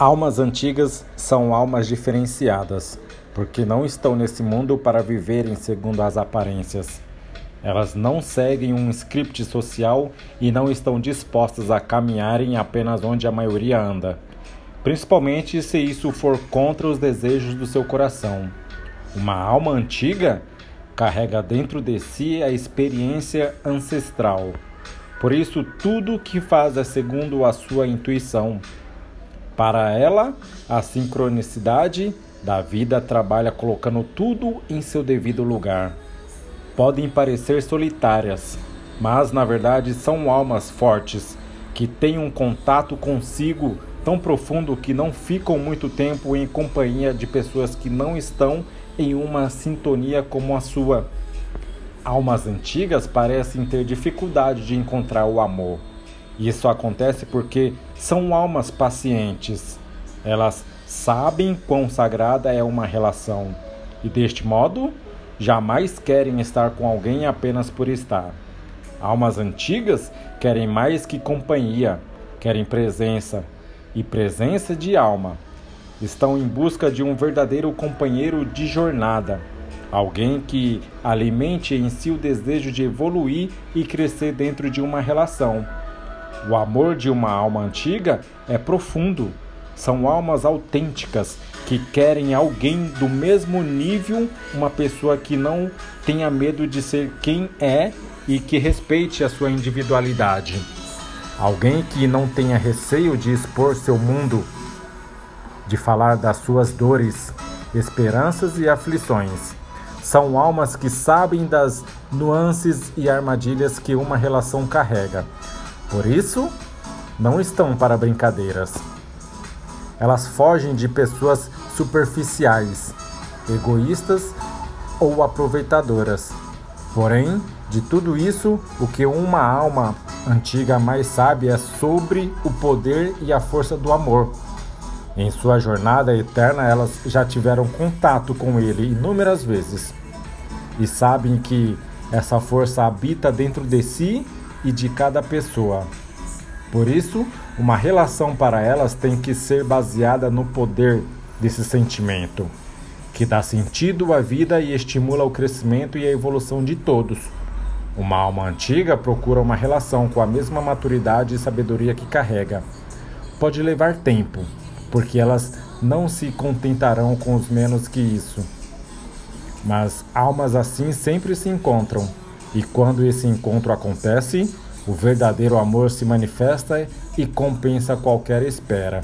Almas antigas são almas diferenciadas, porque não estão nesse mundo para viverem segundo as aparências. Elas não seguem um script social e não estão dispostas a caminharem apenas onde a maioria anda, principalmente se isso for contra os desejos do seu coração. Uma alma antiga carrega dentro de si a experiência ancestral. Por isso, tudo o que faz é segundo a sua intuição para ela, a sincronicidade da vida trabalha colocando tudo em seu devido lugar. Podem parecer solitárias, mas na verdade são almas fortes que têm um contato consigo tão profundo que não ficam muito tempo em companhia de pessoas que não estão em uma sintonia como a sua. Almas antigas parecem ter dificuldade de encontrar o amor isso acontece porque são almas pacientes. Elas sabem quão sagrada é uma relação e, deste modo, jamais querem estar com alguém apenas por estar. Almas antigas querem mais que companhia, querem presença e presença de alma. Estão em busca de um verdadeiro companheiro de jornada, alguém que alimente em si o desejo de evoluir e crescer dentro de uma relação o amor de uma alma antiga é profundo. São almas autênticas que querem alguém do mesmo nível, uma pessoa que não tenha medo de ser quem é e que respeite a sua individualidade. Alguém que não tenha receio de expor seu mundo, de falar das suas dores, esperanças e aflições. São almas que sabem das nuances e armadilhas que uma relação carrega por isso, não estão para brincadeiras. Elas fogem de pessoas superficiais, egoístas ou aproveitadoras. Porém, de tudo isso, o que uma alma antiga mais sabe é sobre o poder e a força do amor. Em sua jornada eterna, elas já tiveram contato com ele inúmeras vezes e sabem que essa força habita dentro de si e de cada pessoa. Por isso, uma relação para elas tem que ser baseada no poder desse sentimento, que dá sentido à vida e estimula o crescimento e a evolução de todos. Uma alma antiga procura uma relação com a mesma maturidade e sabedoria que carrega. Pode levar tempo, porque elas não se contentarão com os menos que isso. Mas almas assim sempre se encontram e quando esse encontro acontece, o verdadeiro amor se manifesta e compensa qualquer espera.